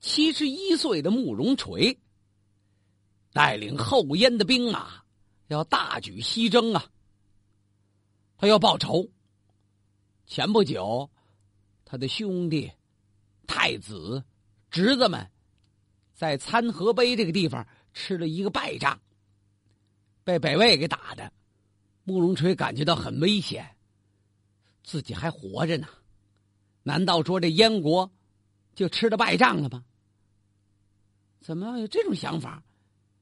七十一岁的慕容垂带领后燕的兵马要大举西征啊！他要报仇。前不久，他的兄弟、太子、侄子们在参河碑这个地方吃了一个败仗，被北魏给打的。慕容垂感觉到很危险，自己还活着呢，难道说这燕国就吃了败仗了吗？怎么有这种想法？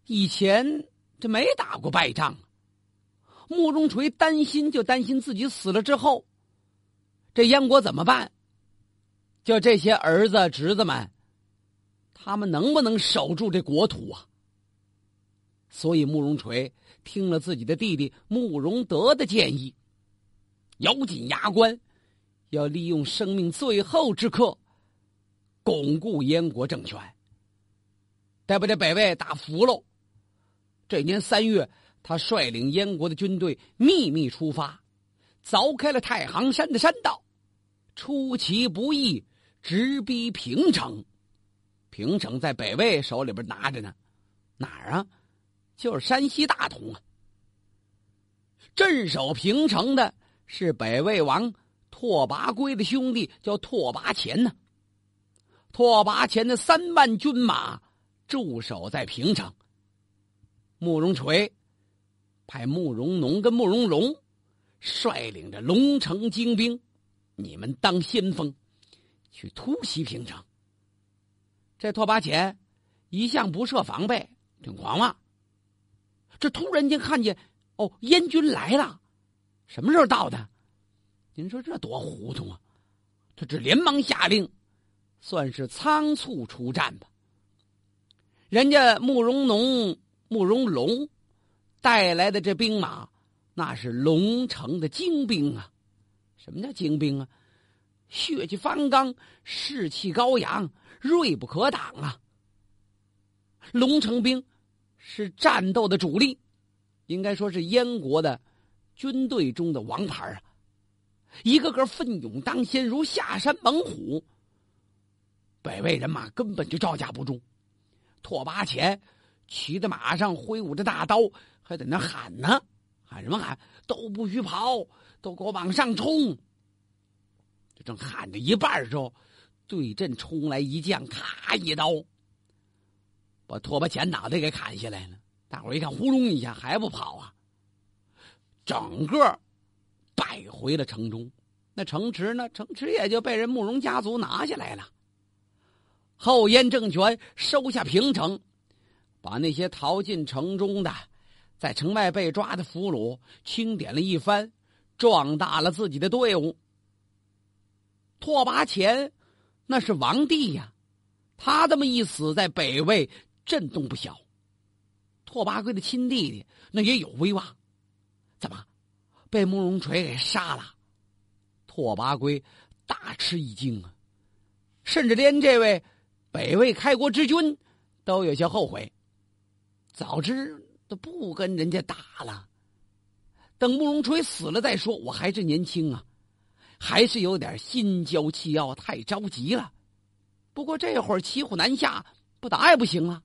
以前这没打过败仗。慕容垂担心，就担心自己死了之后，这燕国怎么办？就这些儿子侄子们，他们能不能守住这国土啊？所以慕容垂听了自己的弟弟慕容德的建议，咬紧牙关，要利用生命最后之刻，巩固燕国政权。得把这北魏打服喽！这年三月，他率领燕国的军队秘密出发，凿开了太行山的山道，出其不意，直逼平城。平城在北魏手里边拿着呢，哪儿啊？就是山西大同啊。镇守平城的是北魏王拓跋圭的兄弟，叫拓跋虔呢。拓跋前的三万军马。驻守在平城，慕容垂派慕容农跟慕容龙率领着龙城精兵，你们当先锋，去突袭平城。这拓跋前一向不设防备，挺狂妄。这突然间看见哦，燕军来了，什么时候到的？您说这多糊涂啊！他这连忙下令，算是仓促出战吧。人家慕容农、慕容龙带来的这兵马，那是龙城的精兵啊！什么叫精兵啊？血气方刚，士气高扬，锐不可挡啊！龙城兵是战斗的主力，应该说是燕国的军队中的王牌啊！一个个奋勇当先，如下山猛虎。北魏人马根本就招架不住。拓跋前骑在马上，挥舞着大刀，还在那喊呢，喊什么喊？都不许跑，都给我往上冲！正喊着一半的时候，对阵冲来一将，咔一刀，把拓跋前脑袋给砍下来了。大伙一看，呼隆一下，还不跑啊？整个败回了城中。那城池呢？城池也就被人慕容家族拿下来了。后燕政权收下平城，把那些逃进城中的、在城外被抓的俘虏清点了一番，壮大了自己的队伍。拓跋前那是王帝呀，他这么一死，在北魏震动不小。拓跋圭的亲弟弟那也有威望，怎么被慕容垂给杀了？拓跋圭大吃一惊啊，甚至连这位。北魏开国之君都有些后悔，早知都不跟人家打了，等慕容垂死了再说。我还是年轻啊，还是有点心焦气傲，太着急了。不过这会儿骑虎难下，不打也不行啊。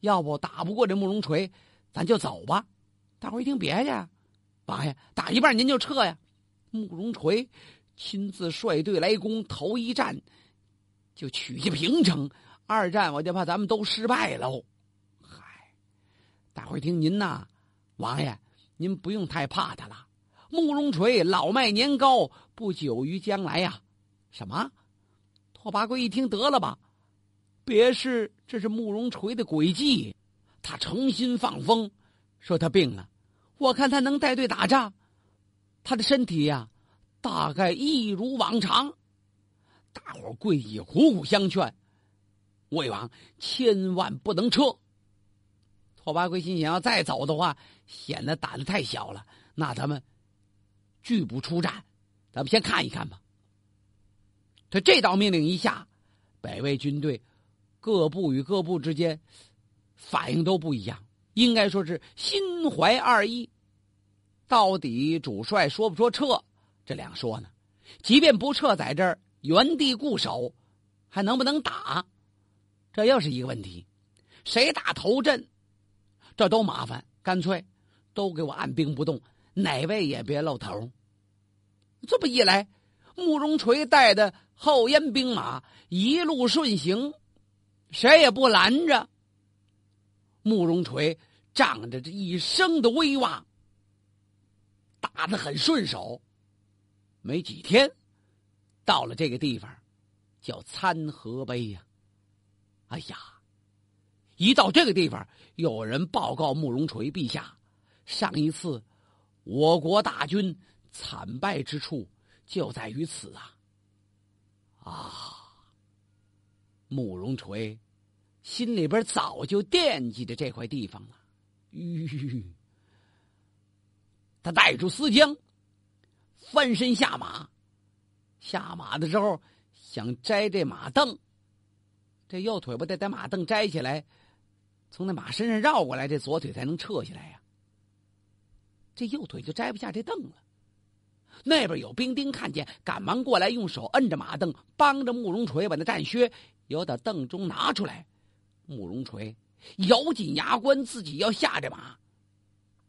要不打不过这慕容垂，咱就走吧。大伙一听，别去，王爷打一半您就撤呀。慕容垂亲自率队来攻，头一战。就取下平城，二战我就怕咱们都失败喽。嗨，大伙听您呐，王爷，您不用太怕他了。慕容垂老迈年高，不久于将来呀。什么？拓跋圭一听，得了吧，别是这是慕容垂的诡计，他诚心放风，说他病了。我看他能带队打仗，他的身体呀，大概一如往常。大伙跪地，苦苦相劝：“魏王千万不能撤。”拓跋圭心想：要再走的话，显得胆子太小了。那咱们拒不出战，咱们先看一看吧。他这道命令一下，北魏军队各部与各部之间反应都不一样，应该说是心怀二意。到底主帅说不说撤？这两说呢？即便不撤，在这儿。原地固守，还能不能打？这又是一个问题。谁打头阵，这都麻烦，干脆都给我按兵不动，哪位也别露头。这么一来，慕容垂带的后燕兵马一路顺行，谁也不拦着。慕容垂仗着这一生的威望，打的很顺手。没几天，到了这个地方，叫参河碑呀。哎呀，一到这个地方，有人报告慕容垂陛下，上一次我国大军惨败之处就在于此啊！啊，慕容垂心里边早就惦记着这块地方了。吁，他带出丝将。翻身下马，下马的时候想摘这马凳，这右腿不得在马凳摘起来，从那马身上绕过来，这左腿才能撤下来呀。这右腿就摘不下这凳了。那边有兵丁看见，赶忙过来，用手摁着马凳，帮着慕容垂把那战靴由他凳中拿出来。慕容垂咬紧牙关，自己要下这马，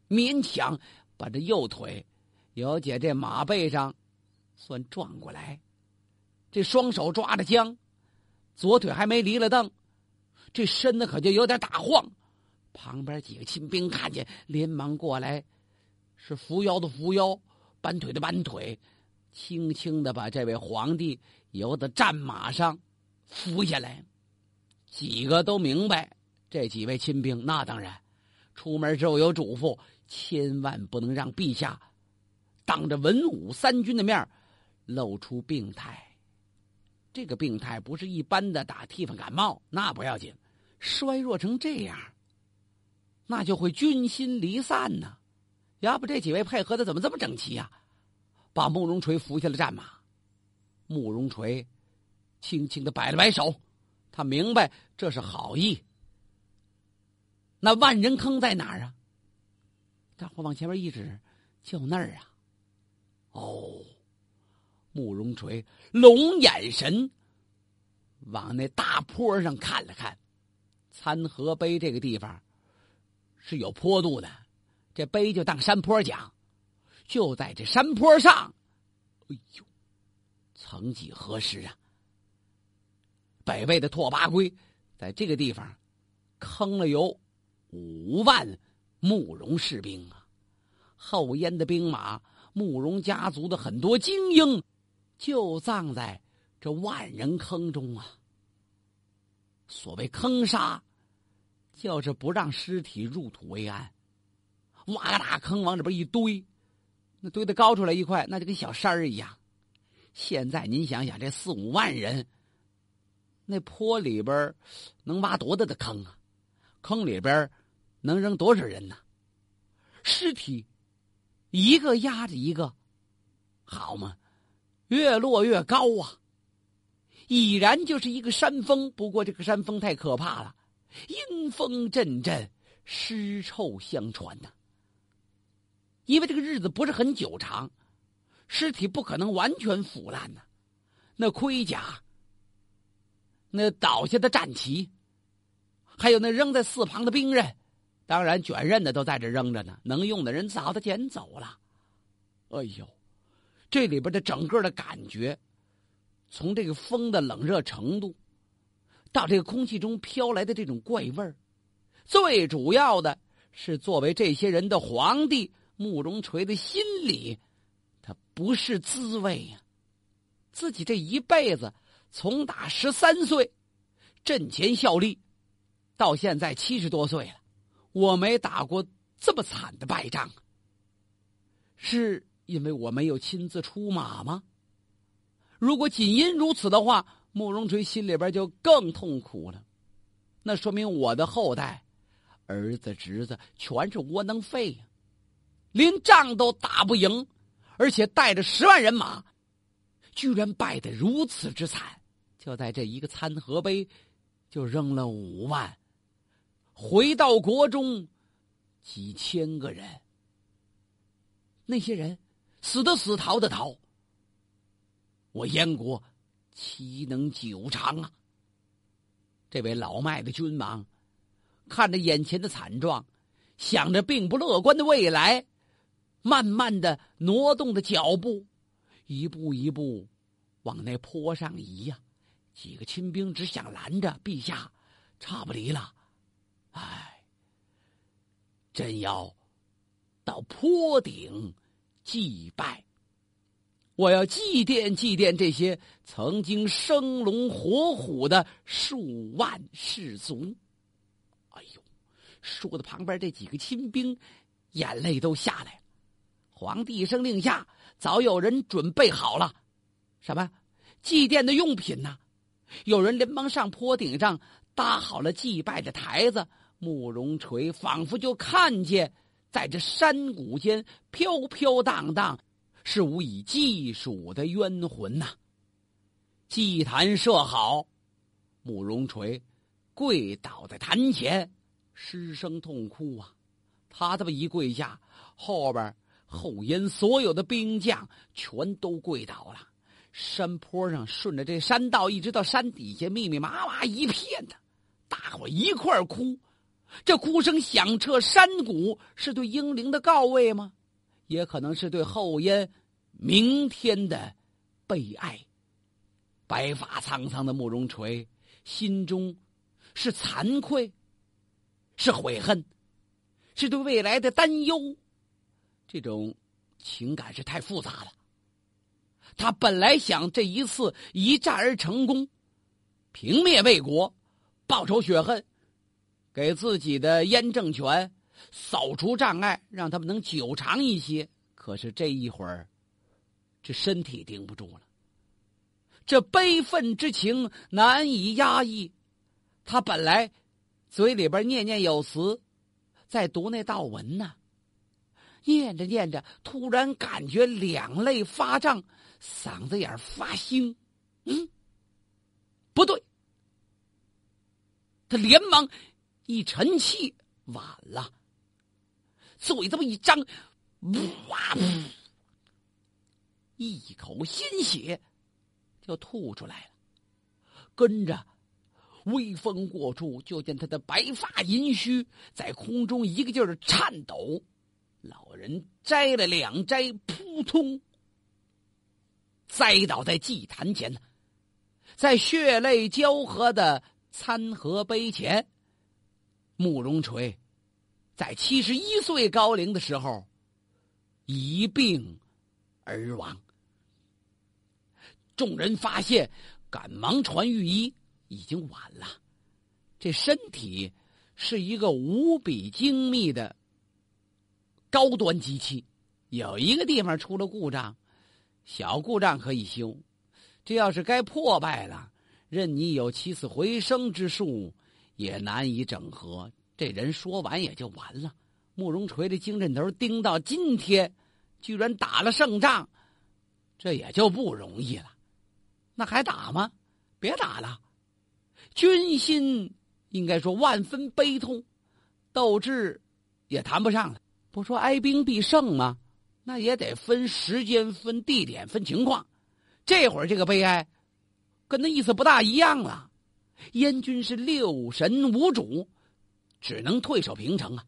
勉强把这右腿。有姐这马背上，算转过来，这双手抓着缰，左腿还没离了蹬，这身子可就有点打晃。旁边几个亲兵看见，连忙过来，是扶腰的扶腰，扳腿的扳腿，轻轻的把这位皇帝由的战马上扶下来。几个都明白，这几位亲兵那当然，出门之后有嘱咐，千万不能让陛下。当着文武三军的面露出病态。这个病态不是一般的打替饭感冒，那不要紧，衰弱成这样，那就会军心离散呢。要不这几位配合的怎么这么整齐呀？把慕容垂扶下了战马，慕容垂轻轻的摆了摆手，他明白这是好意。那万人坑在哪儿啊？大伙往前面一指，就那儿啊。哦，慕容垂龙眼神往那大坡上看了看，参河碑这个地方是有坡度的，这碑就当山坡讲，就在这山坡上。哎呦，曾几何时啊，北魏的拓跋圭在这个地方坑了有五万慕容士兵啊，后燕的兵马。慕容家族的很多精英，就葬在这万人坑中啊。所谓坑杀，就是不让尸体入土为安，挖个大坑往里边一堆，那堆的高出来一块，那就跟小山儿一样。现在您想想，这四五万人，那坡里边能挖多大的坑啊？坑里边能扔多少人呢？尸体。一个压着一个，好嘛，越落越高啊！已然就是一个山峰，不过这个山峰太可怕了，阴风阵阵，尸臭相传呐。因为这个日子不是很久长，尸体不可能完全腐烂呐。那盔甲、那倒下的战旗，还有那扔在四旁的兵刃。当然，卷刃的都在这扔着呢，能用的人早都捡走了。哎呦，这里边的整个的感觉，从这个风的冷热程度，到这个空气中飘来的这种怪味儿，最主要的是作为这些人的皇帝慕容垂的心里，他不是滋味呀。自己这一辈子，从打十三岁阵前效力，到现在七十多岁了。我没打过这么惨的败仗，是因为我没有亲自出马吗？如果仅因如此的话，慕容垂心里边就更痛苦了。那说明我的后代，儿子侄子全是窝囊废呀，连仗都打不赢，而且带着十万人马，居然败得如此之惨。就在这一个参河碑，就扔了五万。回到国中，几千个人。那些人死的死，逃的逃。我燕国岂能久长啊？这位老迈的君王看着眼前的惨状，想着并不乐观的未来，慢慢的挪动着脚步，一步一步往那坡上移呀。几个亲兵只想拦着陛下，差不离了。唉，真要到坡顶祭拜。我要祭奠祭奠这些曾经生龙活虎的数万士卒。哎呦，说的旁边这几个亲兵眼泪都下来了。皇帝一声令下，早有人准备好了，什么祭奠的用品呢？有人连忙上坡顶上搭好了祭拜的台子。慕容垂仿佛就看见，在这山谷间飘飘荡荡。是无以计数的冤魂呐！祭坛设好，慕容垂跪倒在坛前，失声痛哭啊！他这么一跪下，后边后燕所有的兵将全都跪倒了。山坡上顺着这山道，一直到山底下，密密麻麻一片的，大伙一块哭。这哭声响彻山谷，是对英灵的告慰吗？也可能是对后燕。明天的悲哀，白发苍苍的慕容垂心中是惭愧，是悔恨，是对未来的担忧。这种情感是太复杂了。他本来想这一次一战而成功，平灭魏国，报仇雪恨，给自己的燕政权扫除障碍，让他们能久长一些。可是这一会儿。这身体顶不住了，这悲愤之情难以压抑。他本来嘴里边念念有词，在读那道文呢，念着念着，突然感觉两肋发胀，嗓子眼发腥。嗯，不对，他连忙一沉气，晚了，嘴这么一张，哇！一口鲜血就吐出来了，跟着微风过处，就见他的白发银须在空中一个劲儿的颤抖。老人摘了两摘，扑通栽倒在祭坛前在血泪交合的餐盒碑前，慕容垂在七十一岁高龄的时候一病而亡。众人发现，赶忙传御医，已经晚了。这身体是一个无比精密的高端机器，有一个地方出了故障，小故障可以修。这要是该破败了，任你有起死回生之术，也难以整合。这人说完也就完了。慕容垂的精神头盯到今天，居然打了胜仗，这也就不容易了。那还打吗？别打了，军心应该说万分悲痛，斗志也谈不上了。不说哀兵必胜吗？那也得分时间、分地点、分情况。这会儿这个悲哀，跟那意思不大一样了。燕军是六神无主，只能退守平城啊，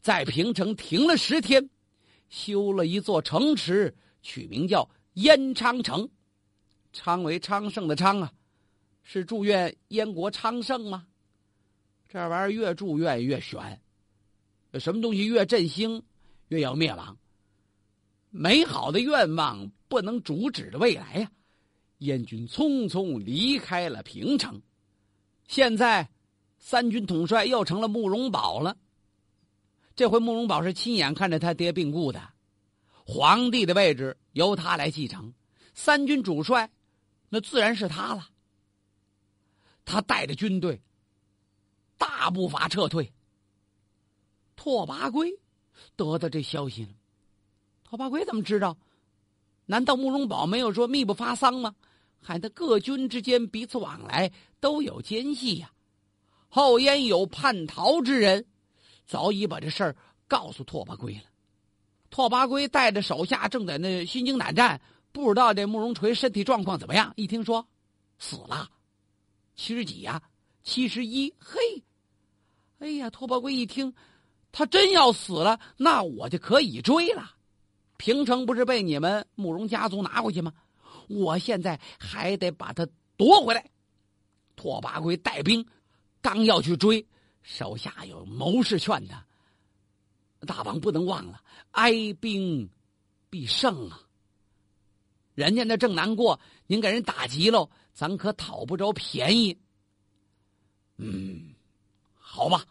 在平城停了十天，修了一座城池，取名叫燕昌城。昌为昌盛的昌啊，是祝愿燕国昌盛吗？这玩意儿越祝愿越悬，什么东西越振兴，越要灭亡。美好的愿望不能阻止的未来呀！燕军匆匆离开了平城，现在三军统帅又成了慕容宝了。这回慕容宝是亲眼看着他爹病故的，皇帝的位置由他来继承，三军主帅。那自然是他了。他带着军队大步伐撤退。拓跋圭得到这消息了。拓跋圭怎么知道？难道慕容宝没有说密不发丧吗？害得各军之间彼此往来都有奸细呀。后燕有叛逃之人，早已把这事儿告诉拓跋圭了。拓跋圭带着手下正在那心惊胆战。不知道这慕容垂身体状况怎么样？一听说死了，七十几呀，七十一。嘿，哎呀，拓跋圭一听，他真要死了，那我就可以追了。平城不是被你们慕容家族拿回去吗？我现在还得把他夺回来。拓跋圭带兵，刚要去追，手下有谋士劝他：“大王不能忘了，哀兵必胜啊！人家那正难过，您给人打急了，咱可讨不着便宜。”嗯，好吧。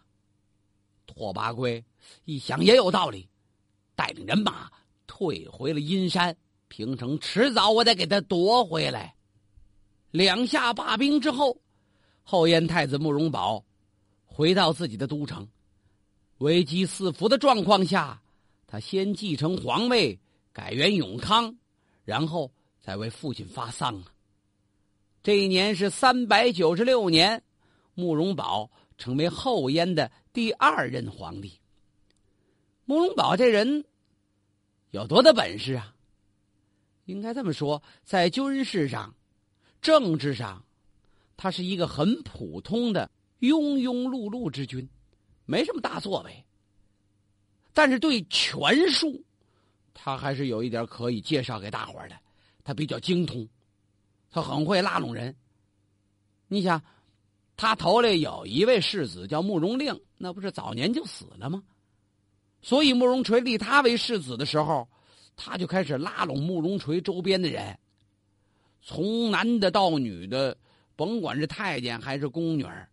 拓跋圭一想也有道理，带领人马退回了阴山。平城迟早我得给他夺回来。两下罢兵之后。后燕太子慕容宝回到自己的都城，危机四伏的状况下，他先继承皇位，改元永康，然后再为父亲发丧啊。这一年是三百九十六年，慕容宝成为后燕的第二任皇帝。慕容宝这人有多大本事啊？应该这么说，在军事上、政治上。他是一个很普通的庸庸碌碌之君，没什么大作为。但是对权术，他还是有一点可以介绍给大伙的。他比较精通，他很会拉拢人。你想，他头里有一位世子叫慕容令，那不是早年就死了吗？所以慕容垂立他为世子的时候，他就开始拉拢慕容垂周边的人，从男的到女的。甭管是太监还是宫女儿，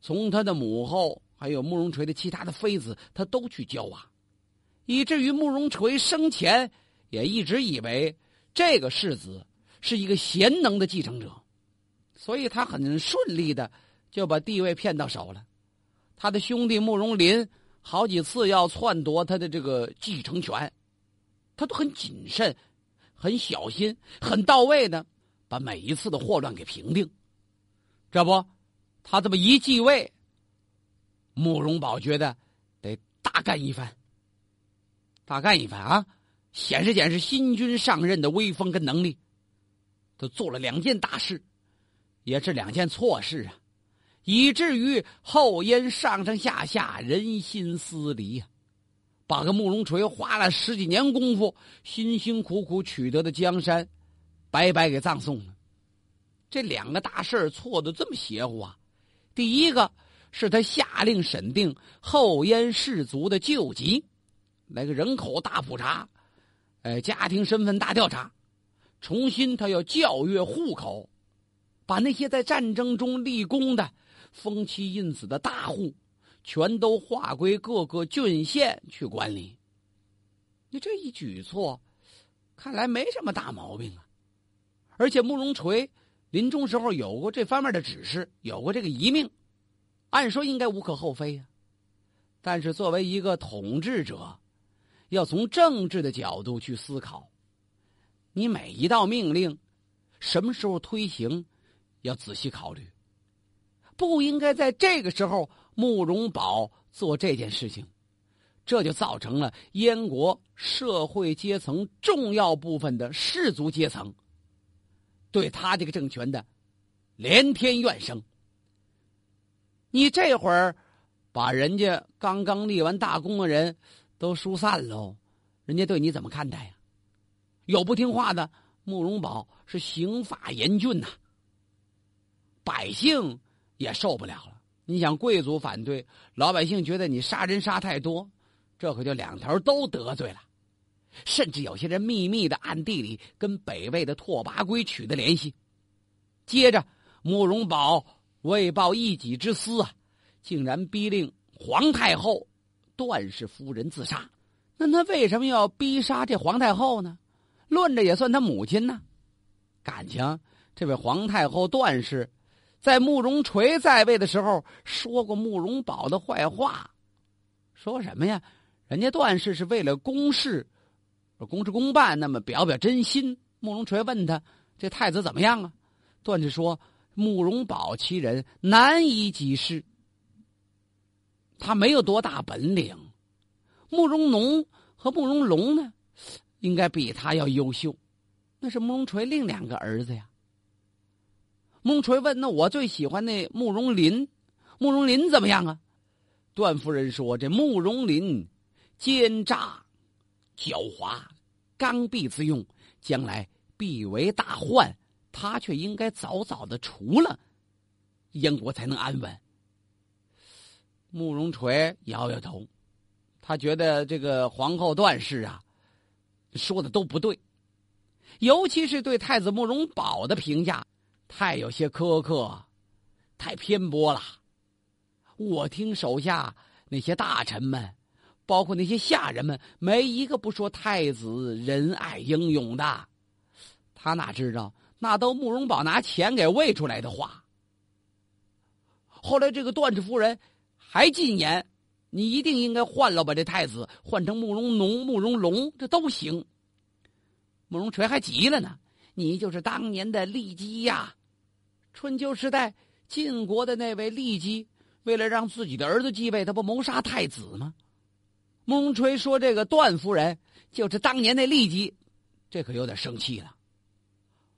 从他的母后还有慕容垂的其他的妃子，他都去教啊，以至于慕容垂生前也一直以为这个世子是一个贤能的继承者，所以他很顺利的就把地位骗到手了。他的兄弟慕容林好几次要篡夺他的这个继承权，他都很谨慎、很小心、很到位的把每一次的祸乱给平定。这不，他这么一继位，慕容宝觉得得大干一番，大干一番啊！显示显示新君上任的威风跟能力。他做了两件大事，也是两件错事啊，以至于后燕上上下下人心思离呀，把个慕容垂花了十几年功夫、辛辛苦苦取得的江山，白白给葬送了。这两个大事错的这么邪乎啊！第一个是他下令审定后燕氏族的旧籍，来个人口大普查，呃，家庭身份大调查，重新他要校阅户口，把那些在战争中立功的、封妻印子的大户，全都划归各个郡县去管理。你这一举措，看来没什么大毛病啊！而且慕容垂。临终时候有过这方面的指示，有过这个遗命，按说应该无可厚非呀。但是作为一个统治者，要从政治的角度去思考，你每一道命令什么时候推行，要仔细考虑。不应该在这个时候慕容宝做这件事情，这就造成了燕国社会阶层重要部分的士族阶层。对他这个政权的连天怨声，你这会儿把人家刚刚立完大功的人都疏散喽，人家对你怎么看待呀？有不听话的，慕容宝是刑法严峻呐，百姓也受不了了。你想，贵族反对，老百姓觉得你杀人杀太多，这可就两头都得罪了。甚至有些人秘密的暗地里跟北魏的拓跋圭取得联系，接着慕容宝为报一己之私啊，竟然逼令皇太后段氏夫人自杀。那他为什么要逼杀这皇太后呢？论着也算他母亲呢。感情这位皇太后段氏，在慕容垂在位的时候说过慕容宝的坏话，说什么呀？人家段氏是为了公事。公事公办，那么表表真心。慕容垂问他：“这太子怎么样啊？”段氏说：“慕容宝其人难以己事，他没有多大本领。慕容农和慕容龙呢，应该比他要优秀。那是慕容垂另两个儿子呀。”慕容垂问：“那我最喜欢那慕容林，慕容林怎么样啊？段夫人说：“这慕容林奸诈、狡猾、刚愎自用，将来必为大患。他却应该早早的除了，燕国才能安稳。”慕容垂摇摇头，他觉得这个皇后段氏啊，说的都不对，尤其是对太子慕容宝的评价，太有些苛刻，太偏颇了。我听手下那些大臣们，包括那些下人们，没一个不说太子仁爱英勇的。他哪知道，那都慕容宝拿钱给喂出来的话。后来这个段氏夫人还进言：“你一定应该换了吧，这太子换成慕容农、慕容龙，这都行。”慕容垂还急了呢：“你就是当年的骊姬呀，春秋时代晋国的那位骊姬。”为了让自己的儿子继位，他不谋杀太子吗？慕容垂说：“这个段夫人就是当年那骊姬，这可有点生气了。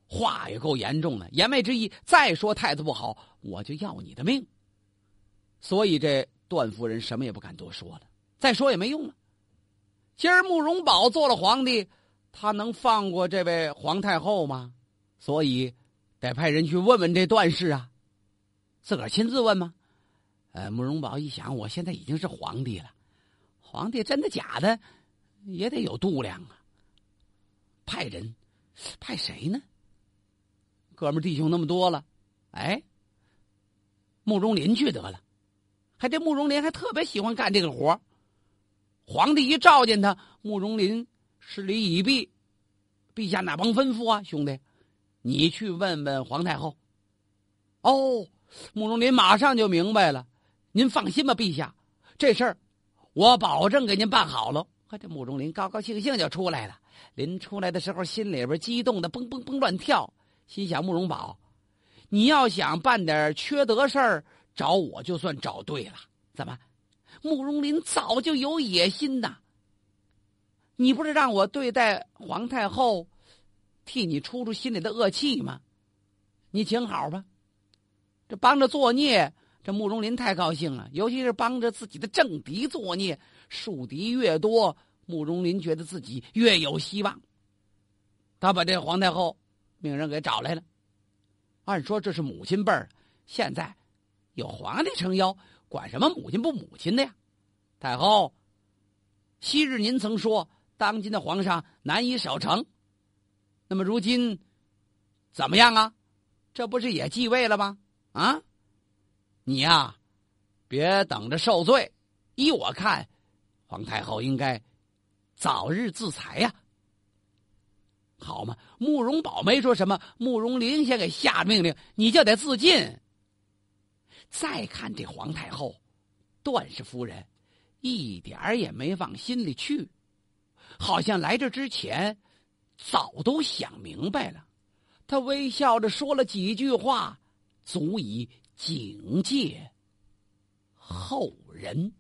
话也够严重的，言外之意，再说太子不好，我就要你的命。所以这段夫人什么也不敢多说了，再说也没用了。今儿慕容宝做了皇帝，他能放过这位皇太后吗？所以得派人去问问这段氏啊，自个儿亲自问吗？”呃，慕容宝一想，我现在已经是皇帝了，皇帝真的假的，也得有度量啊。派人，派谁呢？哥们弟兄那么多了，哎，慕容林去得了。还这慕容林还特别喜欢干这个活皇帝一召见他，慕容林施礼已毕，陛下哪帮吩咐啊，兄弟，你去问问皇太后。哦，慕容林马上就明白了。您放心吧，陛下，这事儿我保证给您办好了。呵，这慕容林高高兴兴就出来了。临出来的时候，心里边激动的蹦蹦蹦乱跳，心想：慕容宝，你要想办点缺德事儿，找我就算找对了。怎么，慕容林早就有野心呐？你不是让我对待皇太后，替你出出心里的恶气吗？你请好吧，这帮着作孽。这慕容林太高兴了，尤其是帮着自己的政敌作孽，树敌越多，慕容林觉得自己越有希望。他把这皇太后命人给找来了。按说这是母亲辈儿，现在有皇帝撑腰，管什么母亲不母亲的呀？太后，昔日您曾说当今的皇上难以守成，那么如今怎么样啊？这不是也继位了吗？啊？你呀，别等着受罪。依我看，皇太后应该早日自裁呀。好嘛，慕容宝没说什么，慕容林先给下命令，你就得自尽。再看这皇太后，段氏夫人，一点也没往心里去，好像来这之前早都想明白了。他微笑着说了几句话，足以。警戒后人。